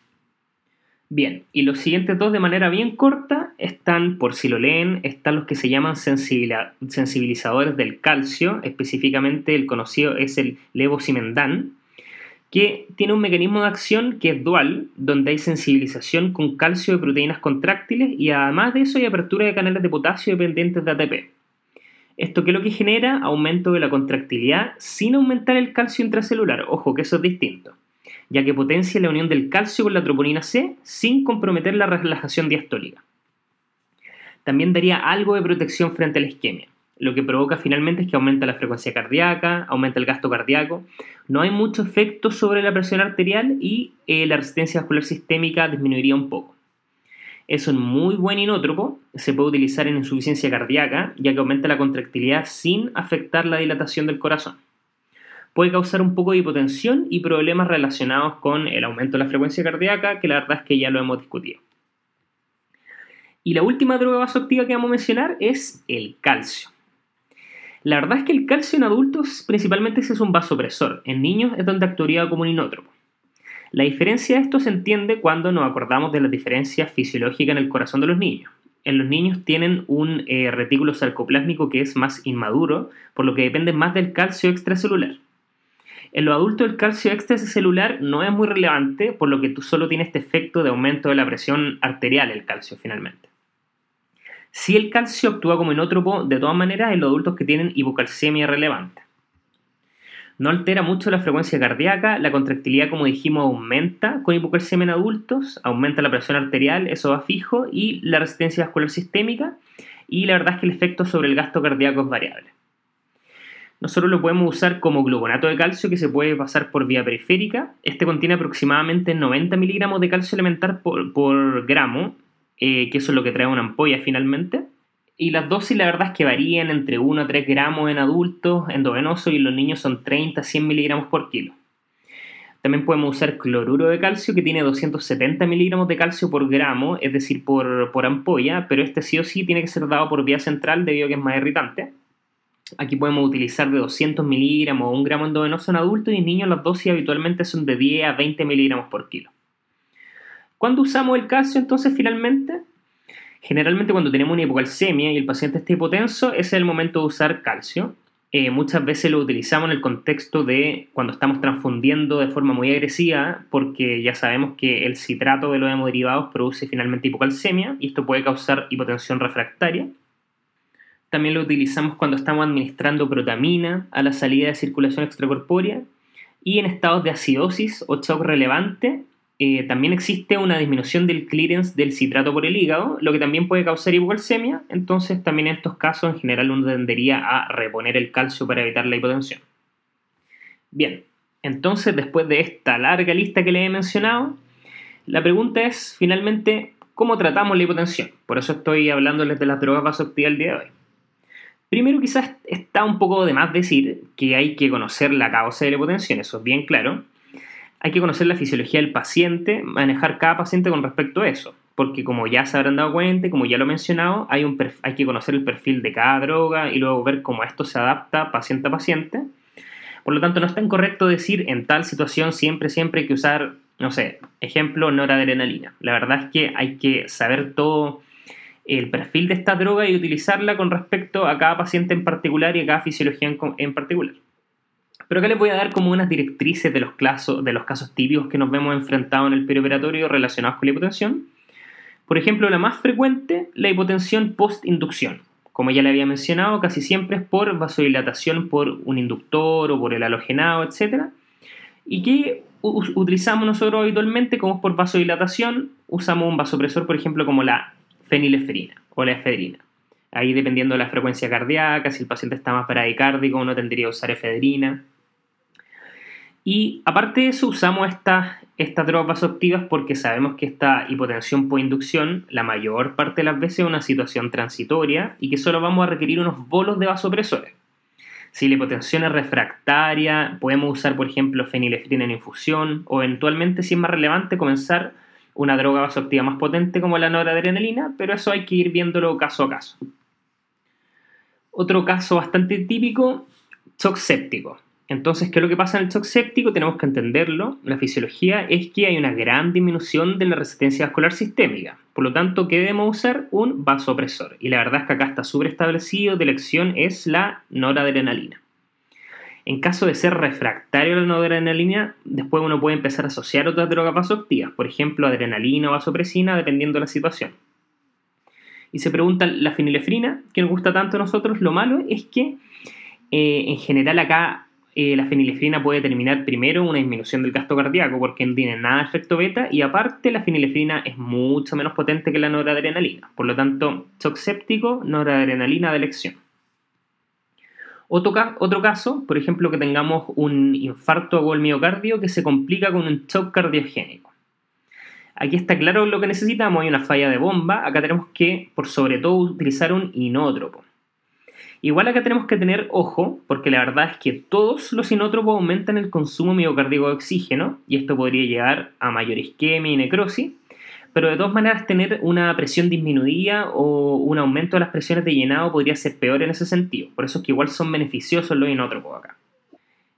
Bien, y los siguientes dos de manera bien corta están, por si lo leen, están los que se llaman sensibilizadores del calcio, específicamente el conocido es el levosimendan, que tiene un mecanismo de acción que es dual, donde hay sensibilización con calcio de proteínas contráctiles y además de eso hay apertura de canales de potasio dependientes de ATP. ¿Esto qué es lo que genera? Aumento de la contractilidad sin aumentar el calcio intracelular. Ojo, que eso es distinto, ya que potencia la unión del calcio con la troponina C sin comprometer la relajación diastólica. También daría algo de protección frente a la isquemia. Lo que provoca finalmente es que aumenta la frecuencia cardíaca, aumenta el gasto cardíaco. No hay mucho efecto sobre la presión arterial y eh, la resistencia vascular sistémica disminuiría un poco. Es un muy buen inótropo, se puede utilizar en insuficiencia cardíaca, ya que aumenta la contractilidad sin afectar la dilatación del corazón. Puede causar un poco de hipotensión y problemas relacionados con el aumento de la frecuencia cardíaca, que la verdad es que ya lo hemos discutido. Y la última droga vasoactiva que vamos a mencionar es el calcio. La verdad es que el calcio en adultos principalmente es un vasopresor, en niños es donde actuaría como un inótropo. La diferencia de esto se entiende cuando nos acordamos de las diferencias fisiológicas en el corazón de los niños. En los niños tienen un eh, retículo sarcoplásmico que es más inmaduro, por lo que depende más del calcio extracelular. En los adultos el calcio extracelular no es muy relevante, por lo que tú solo tienes este efecto de aumento de la presión arterial, el calcio finalmente. Si el calcio actúa como inótropo, de todas maneras, en los adultos que tienen hipocalcemia relevante. No altera mucho la frecuencia cardíaca, la contractilidad, como dijimos, aumenta con hipocalcemia en adultos, aumenta la presión arterial, eso va fijo, y la resistencia vascular sistémica, y la verdad es que el efecto sobre el gasto cardíaco es variable. Nosotros lo podemos usar como gluconato de calcio que se puede pasar por vía periférica. Este contiene aproximadamente 90 miligramos de calcio elemental por, gramo, eh, que eso es lo que trae una ampolla finalmente. Y las dosis la verdad es que varían entre 1 a 3 gramos en adultos endovenosos y los niños son 30 a 100 miligramos por kilo. También podemos usar cloruro de calcio que tiene 270 miligramos de calcio por gramo, es decir, por, por ampolla, pero este sí o sí tiene que ser dado por vía central debido a que es más irritante. Aquí podemos utilizar de 200 miligramos o 1 gramo endovenoso en adultos y en niños las dosis habitualmente son de 10 a 20 miligramos por kilo. ¿Cuándo usamos el calcio entonces finalmente? Generalmente cuando tenemos una hipocalcemia y el paciente está hipotenso, es el momento de usar calcio. Eh, muchas veces lo utilizamos en el contexto de cuando estamos transfundiendo de forma muy agresiva, porque ya sabemos que el citrato de los hemoderivados produce finalmente hipocalcemia y esto puede causar hipotensión refractaria. También lo utilizamos cuando estamos administrando protamina a la salida de circulación extracorpórea y en estados de acidosis o shock relevante eh, también existe una disminución del clearance del citrato por el hígado, lo que también puede causar hipocalcemia, entonces también en estos casos en general uno tendería a reponer el calcio para evitar la hipotensión. Bien, entonces después de esta larga lista que le he mencionado, la pregunta es finalmente cómo tratamos la hipotensión. Por eso estoy hablándoles de las drogas vasoactivas el día de hoy. Primero quizás está un poco de más decir que hay que conocer la causa de la hipotensión, eso es bien claro, hay que conocer la fisiología del paciente, manejar cada paciente con respecto a eso. Porque como ya se habrán dado cuenta, como ya lo he mencionado, hay, un hay que conocer el perfil de cada droga y luego ver cómo esto se adapta paciente a paciente. Por lo tanto, no es tan correcto decir en tal situación siempre, siempre hay que usar, no sé, ejemplo, noradrenalina. La verdad es que hay que saber todo el perfil de esta droga y utilizarla con respecto a cada paciente en particular y a cada fisiología en particular. Pero acá les voy a dar como unas directrices de los, casos, de los casos típicos que nos vemos enfrentados en el perioperatorio relacionados con la hipotensión. Por ejemplo, la más frecuente, la hipotensión post-inducción. Como ya le había mencionado, casi siempre es por vasodilatación por un inductor o por el halogenado, etc. Y que utilizamos nosotros habitualmente como es por vasodilatación, usamos un vasopresor, por ejemplo, como la fenilefrina o la efedrina. Ahí dependiendo de la frecuencia cardíaca, si el paciente está más bradicárdico, uno tendría que usar efedrina. Y aparte de eso, usamos estas, estas drogas vasoactivas porque sabemos que esta hipotensión por inducción, la mayor parte de las veces es una situación transitoria y que solo vamos a requerir unos bolos de vasopresores. Si la hipotensión es refractaria, podemos usar, por ejemplo, fenilefrina en infusión o eventualmente, si es más relevante, comenzar una droga vasoactiva más potente como la noradrenalina, pero eso hay que ir viéndolo caso a caso. Otro caso bastante típico, shock séptico. Entonces, ¿qué es lo que pasa en el shock séptico? Tenemos que entenderlo. La fisiología es que hay una gran disminución de la resistencia vascular sistémica. Por lo tanto, ¿qué debemos usar? Un vasopresor. Y la verdad es que acá está súper de elección es la noradrenalina. En caso de ser refractario a la noradrenalina, después uno puede empezar a asociar otras drogas vasoactivas, por ejemplo, adrenalina o vasopresina, dependiendo de la situación. Y se pregunta la fenilefrina, que nos gusta tanto a nosotros, lo malo es que eh, en general acá eh, la fenilefrina puede determinar primero una disminución del gasto cardíaco porque no tiene nada de efecto beta y aparte la fenilefrina es mucho menos potente que la noradrenalina. Por lo tanto, shock séptico, noradrenalina de elección. Otro, caso, por ejemplo, que tengamos un infarto agudo del miocardio que se complica con un shock cardiogénico. Aquí está claro lo que necesitamos, hay una falla de bomba, acá tenemos que, por sobre todo, utilizar un inótropo. Igual acá tenemos que tener ojo, porque la verdad es que todos los inótropos aumentan el consumo miocárdico de oxígeno, y esto podría llevar a mayor isquemia y necrosis, pero de todas maneras tener una presión disminuida o un aumento de las presiones de llenado podría ser peor en ese sentido. Por eso es que igual son beneficiosos los inótropos acá.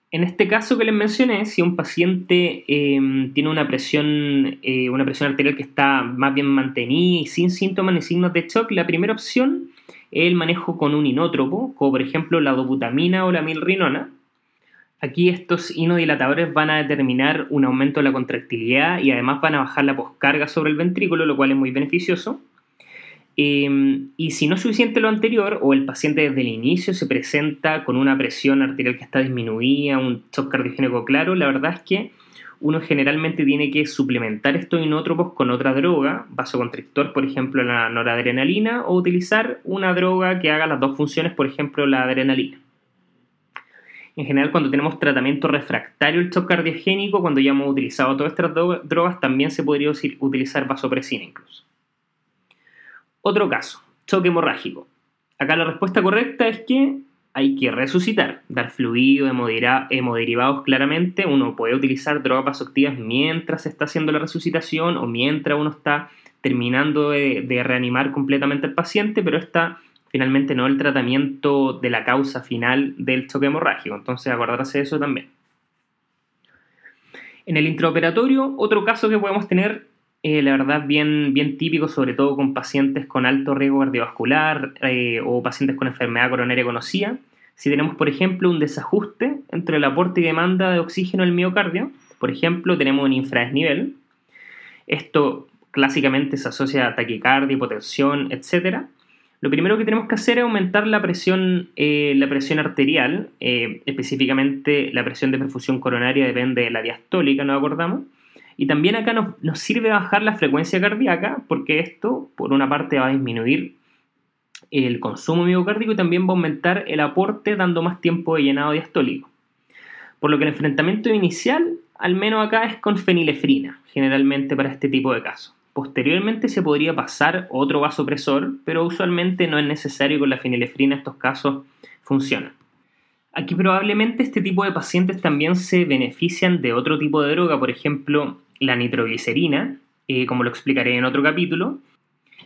En este caso que les mencioné, si un paciente em, tiene una presión, eh, una presión arterial que está más bien mantenida y sin síntomas ni signos de shock, la primera opción el manejo con un inótropo, como por ejemplo la dobutamina o la milrinona, Aquí estos inodilatadores van a determinar un aumento de la contractilidad y además van a bajar la poscarga sobre el ventrículo, lo cual es muy beneficioso. Em, y si no es suficiente lo anterior, o el paciente desde el inicio se presenta con una presión arterial que está disminuida, un shock cardiogénico claro, la verdad es que uno generalmente tiene que suplementar estos inótropos con otra droga, vasoconstrictor, por ejemplo, la noradrenalina, o utilizar una droga que haga las dos funciones, por ejemplo, la adrenalina. En general, cuando tenemos tratamiento refractario al shock cardiogénico, cuando ya hemos utilizado todas estas drogas, también se podría utilizar vasopresina incluso. Otro caso, choque hemorrágico. Acá la respuesta correcta es que hay que resucitar, dar fluido, hemoderivados claramente. Uno puede utilizar drogas vasoactivas mientras se está haciendo la resucitación o mientras uno está terminando de, reanimar completamente al paciente, pero esta finalmente no el tratamiento de la causa final del choque hemorrágico. Entonces, acordarse de eso también. En el intraoperatorio, otro caso que podemos tener, eh, la verdad, bien, bien típico, sobre todo con pacientes con alto riesgo cardiovascular eh, o pacientes con enfermedad coronaria conocida. Si tenemos, por ejemplo, un desajuste entre el aporte y demanda de oxígeno el miocardio, por ejemplo, tenemos un infradesnivel. Esto clásicamente se asocia a taquicardia, hipotensión, etc. Lo primero que tenemos que hacer es aumentar la presión, eh, la presión arterial, eh, específicamente la presión de perfusión coronaria depende de la diastólica, nos acordamos. Y también acá nos, nos, sirve bajar la frecuencia cardíaca, porque esto, por una parte, va a disminuir el consumo miocárdico y también va a aumentar el aporte dando más tiempo de llenado diastólico. Por lo que el enfrentamiento inicial, al menos acá, es con fenilefrina, generalmente para este tipo de casos. Posteriormente se podría pasar otro vasopresor, pero usualmente no es necesario con la fenilefrina estos casos funcionan. Aquí probablemente este tipo de pacientes también se benefician de otro tipo de droga, por ejemplo la nitroglicerina, eh, como lo explicaré en otro capítulo,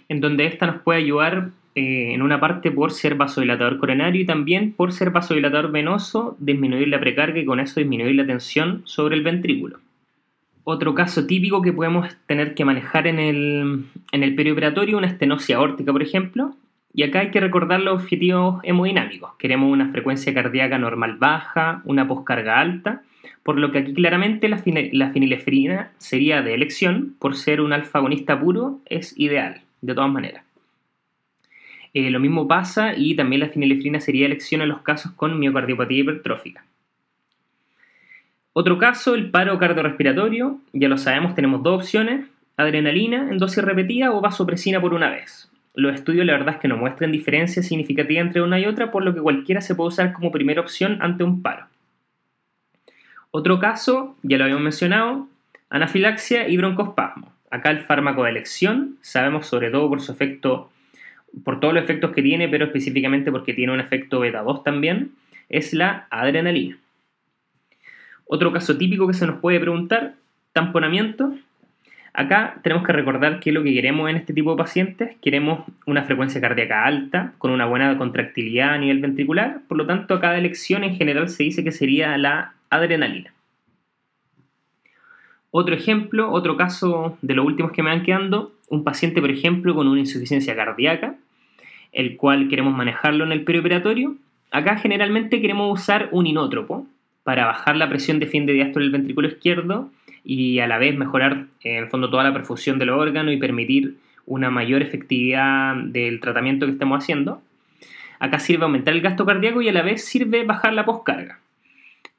en donde esta nos puede ayudar eh, en una parte por ser vasodilatador coronario y también por ser vasodilatador venoso, disminuir la precarga y con eso disminuir la tensión sobre el ventrículo. Otro caso típico que podemos tener que manejar en el, en el perioperatorio, una estenosis aórtica, por ejemplo. Y acá hay que recordar los objetivos hemodinámicos. Queremos una frecuencia cardíaca normal baja, una poscarga alta, por lo que aquí claramente la, la fenilefrina sería de elección, por ser un alfa-agonista puro, es ideal, de todas maneras. Eh, lo mismo pasa y también la fenilefrina sería elección en los casos con miocardiopatía hipertrófica. Otro caso, el paro cardiorrespiratorio, ya lo sabemos, tenemos dos opciones, adrenalina en dosis repetida o vasopresina por una vez. Los estudios la verdad es que no muestran diferencia significativa entre una y otra, por lo que cualquiera se puede usar como primera opción ante un paro. Otro caso, ya lo habíamos mencionado, anafilaxia y broncospasmo. Acá el fármaco de elección, sabemos sobre todo por su efecto, por todos los efectos que tiene, pero específicamente porque tiene un efecto beta 2 también, es la adrenalina. Otro caso típico que se nos puede preguntar, tamponamiento. Acá tenemos que recordar que lo que queremos en este tipo de pacientes, queremos una frecuencia cardíaca alta, con una buena contractilidad a nivel ventricular, por lo tanto a cada elección en general se dice que sería la adrenalina. Otro ejemplo, otro caso de los últimos que me van quedando, un paciente por ejemplo con una insuficiencia cardíaca, el cual queremos manejarlo en el perioperatorio. Acá generalmente queremos usar un inótropo, para bajar la presión de fin de diástole del ventrículo izquierdo y a la vez mejorar en el fondo toda la perfusión del órgano y permitir una mayor efectividad del tratamiento que estemos haciendo. Acá sirve aumentar el gasto cardíaco y a la vez sirve bajar la poscarga.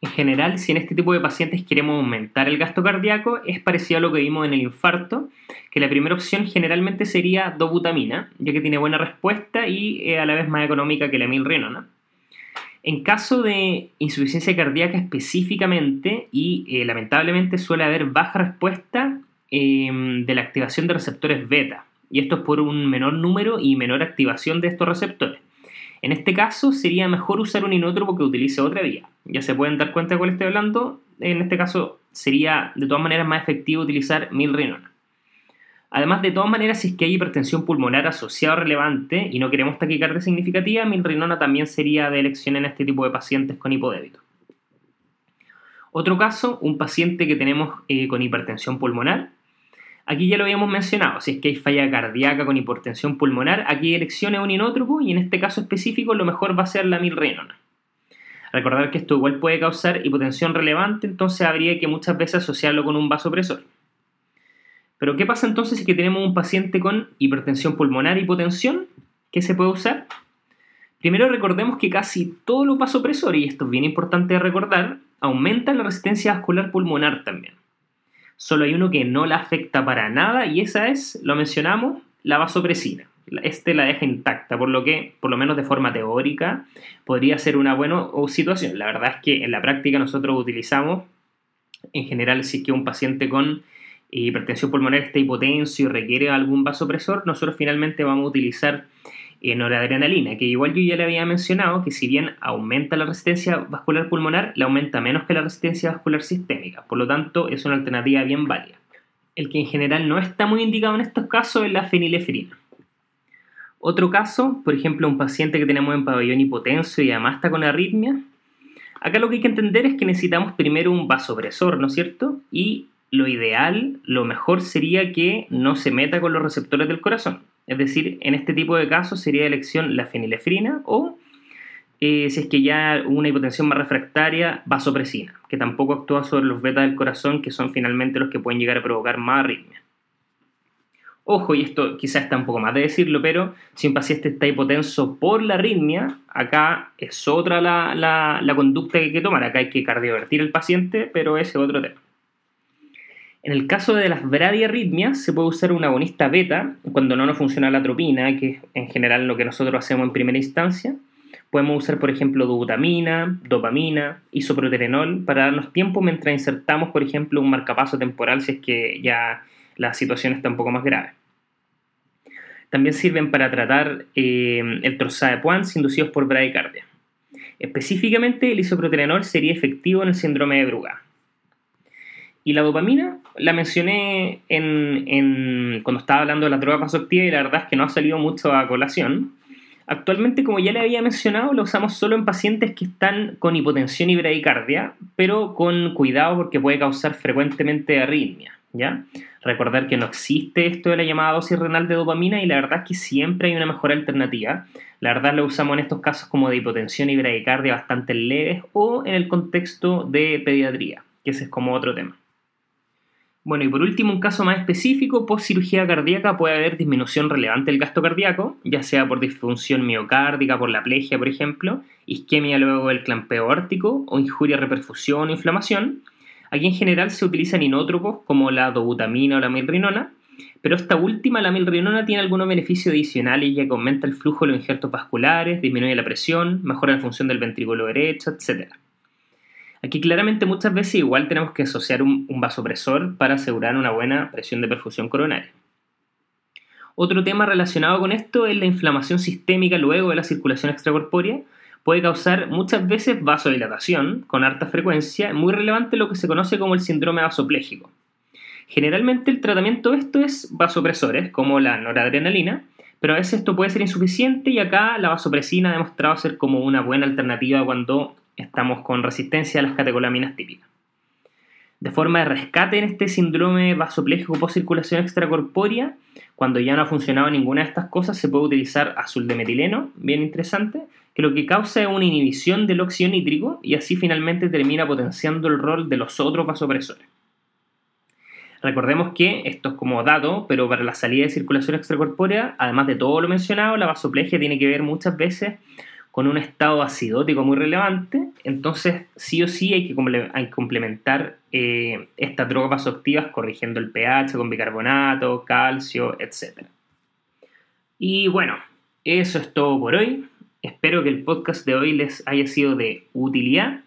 En general, si en este tipo de pacientes queremos aumentar el gasto cardíaco, es parecido a lo que vimos en el infarto, que la primera opción generalmente sería dobutamina, ya que tiene buena respuesta y es a la vez más económica que la milrinona. En caso de insuficiencia cardíaca específicamente, y eh, lamentablemente suele haber baja respuesta em, de la activación de receptores beta, y esto es por un menor número y menor activación de estos receptores. En este caso sería mejor usar un inótropo que utilice otra vía. Ya se pueden dar cuenta de cuál estoy hablando. En este caso sería de todas maneras más efectivo utilizar milrinona. Además, de todas maneras, si es que hay hipertensión pulmonar asociada o relevante y no queremos taquicardia significativa, milrinona también sería de elección en este tipo de pacientes con hipodébito. Otro caso, un paciente que tenemos eh, con hipertensión pulmonar, Aquí ya lo habíamos mencionado, si es que hay falla cardíaca con hipertensión pulmonar, aquí elección es un inótropo y en este caso específico lo mejor va a ser la milrenona. Recordar que esto igual puede causar hipotensión relevante, entonces habría que muchas veces asociarlo con un vasopresor. Pero ¿qué pasa entonces si que tenemos un paciente con hipertensión pulmonar hipotensión? ¿Qué se puede usar? Primero recordemos que casi todos los vasopresores, y esto es bien importante recordar, aumentan la resistencia vascular pulmonar también. Solo hay uno que no la afecta para nada y esa es, lo mencionamos, la vasopresina. Este la deja intacta, por lo que, por lo menos de forma teórica, podría ser una buena situación. La verdad es que en la práctica nosotros utilizamos, en general, si es que un paciente con hipertensión pulmonar está hipotenso y requiere algún vasopresor, nosotros finalmente vamos a utilizar noradrenalina, que igual yo ya le había mencionado que si bien aumenta la resistencia vascular pulmonar, la aumenta menos que la resistencia vascular sistémica, por lo tanto es una alternativa bien válida. El que en general no está muy indicado en estos casos es la fenilefrina. Otro caso, por ejemplo, un paciente que tenemos en pabellón hipotenso y además está con arritmia. Acá lo que hay que entender es que necesitamos primero un vasopresor, ¿no es cierto? Y lo ideal, lo mejor sería que no se meta con los receptores del corazón. Es decir, en este tipo de casos sería elección la fenilefrina o, eh, si es que ya una hipotensión más refractaria, vasopresina, que tampoco actúa sobre los betas del corazón, que son finalmente los que pueden llegar a provocar más arritmia. Ojo, y esto quizás está un poco más de decirlo, pero si un paciente está hipotenso por la arritmia, acá es otra la, la conducta que hay que tomar. Acá hay que cardiovertir al paciente, pero ese es otro tema. En el caso de las bradiarritmias, se puede usar un agonista beta cuando no nos funciona la atropina, que es en general lo que nosotros hacemos en primera instancia. Podemos usar, por ejemplo, dobutamina, dopamina, isoproterenol para darnos tiempo mientras insertamos, por ejemplo, un marcapaso temporal si es que ya la situación está un poco más grave. También sirven para tratar eh, el trozadepans inducidos por bradicardia. Específicamente, el isoproterenol sería efectivo en el síndrome de Brugada. Y la dopamina la mencioné en, cuando estaba hablando de la droga vasoactiva y la verdad es que no ha salido mucho a colación. Actualmente, como ya le había mencionado, la usamos solo en pacientes que están con hipotensión y bradicardia, pero con cuidado porque puede causar frecuentemente arritmia. ¿ya? Recordar que no existe esto de la llamada dosis renal de dopamina y la verdad es que siempre hay una mejor alternativa. La verdad la usamos en estos casos como de hipotensión y bradicardia bastante leves o en el contexto de pediatría, que ese es como otro tema. Bueno, y por último, un caso más específico, post cirugía cardíaca puede haber disminución relevante del gasto cardíaco, ya sea por disfunción miocárdica, por la plegia, por ejemplo, isquemia luego del clampeo órtico o injuria, reperfusión o inflamación. Aquí en general se utilizan inótropos como la dobutamina o la milrinona, pero esta última, la milrinona, tiene algunos beneficios adicionales ya que aumenta el flujo de los injertos vasculares, disminuye la presión, mejora la función del ventrículo derecho, etc. Aquí claramente muchas veces igual tenemos que asociar un, vasopresor para asegurar una buena presión de perfusión coronaria. Otro tema relacionado con esto es la inflamación sistémica luego de la circulación extracorpórea. Puede causar muchas veces vasodilatación con alta frecuencia, muy relevante lo que se conoce como el síndrome vasopléjico. Generalmente el tratamiento de esto es vasopresores, como la noradrenalina, pero a veces esto puede ser insuficiente y acá la vasopresina ha demostrado ser como una buena alternativa cuando estamos con resistencia a las catecolaminas típicas. De forma de rescate en este síndrome vasopléjico por circulación extracorpórea, cuando ya no ha funcionado ninguna de estas cosas, se puede utilizar azul de metileno, bien interesante, que lo que causa es una inhibición del óxido nítrico y así finalmente termina potenciando el rol de los otros vasopresores. Recordemos que esto es como dato, pero para la salida de circulación extracorpórea, además de todo lo mencionado, la vasoplegia tiene que ver muchas veces con un estado acidótico muy relevante, entonces sí o sí hay que complementar eh, estas drogas vasoactivas corrigiendo el pH con bicarbonato, calcio, etc. Y bueno, eso es todo por hoy. Espero que el podcast de hoy les haya sido de utilidad.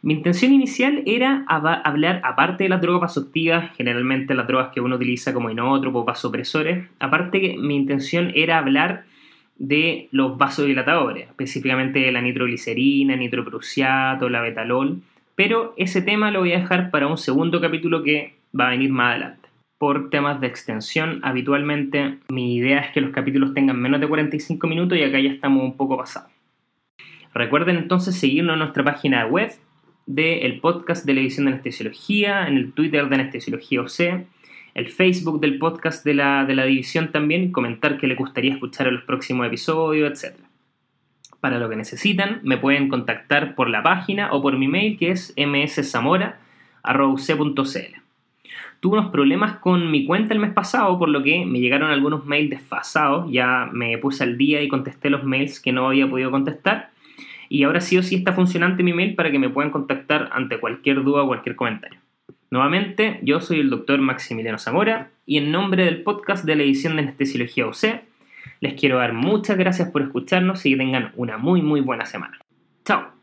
Mi intención inicial era hablar, aparte de las drogas vasoactivas, generalmente las drogas que uno utiliza como inótropos, vasopresores, aparte que mi intención era hablar de los vasodilatadores, específicamente la nitroglicerina, nitroprusiato, la betalol, pero ese tema lo voy a dejar para un segundo capítulo que va a venir más adelante. Por temas de extensión, habitualmente mi idea es que los capítulos tengan menos de 45 minutos y acá ya estamos un poco pasados. Recuerden entonces seguirnos en nuestra página web del podcast de la edición de anestesiología, en el Twitter de anestesiología OC, el Facebook del podcast de la, de la división también, comentar que le gustaría escuchar en los próximos episodios, etc. Para lo que necesitan, me pueden contactar por la página o por mi mail que es mszamora.c.cl. Tuve unos problemas con mi cuenta el mes pasado, por lo que me llegaron algunos mails desfasados. Ya me puse al día y contesté los mails que no había podido contestar. Y ahora sí o sí está funcionante mi mail para que me puedan contactar ante cualquier duda o cualquier comentario. Nuevamente, yo soy el doctor Maximiliano Zamora y en nombre del podcast de la edición de Anestesiología UC, les quiero dar muchas gracias por escucharnos y que tengan una muy muy buena semana. Chao.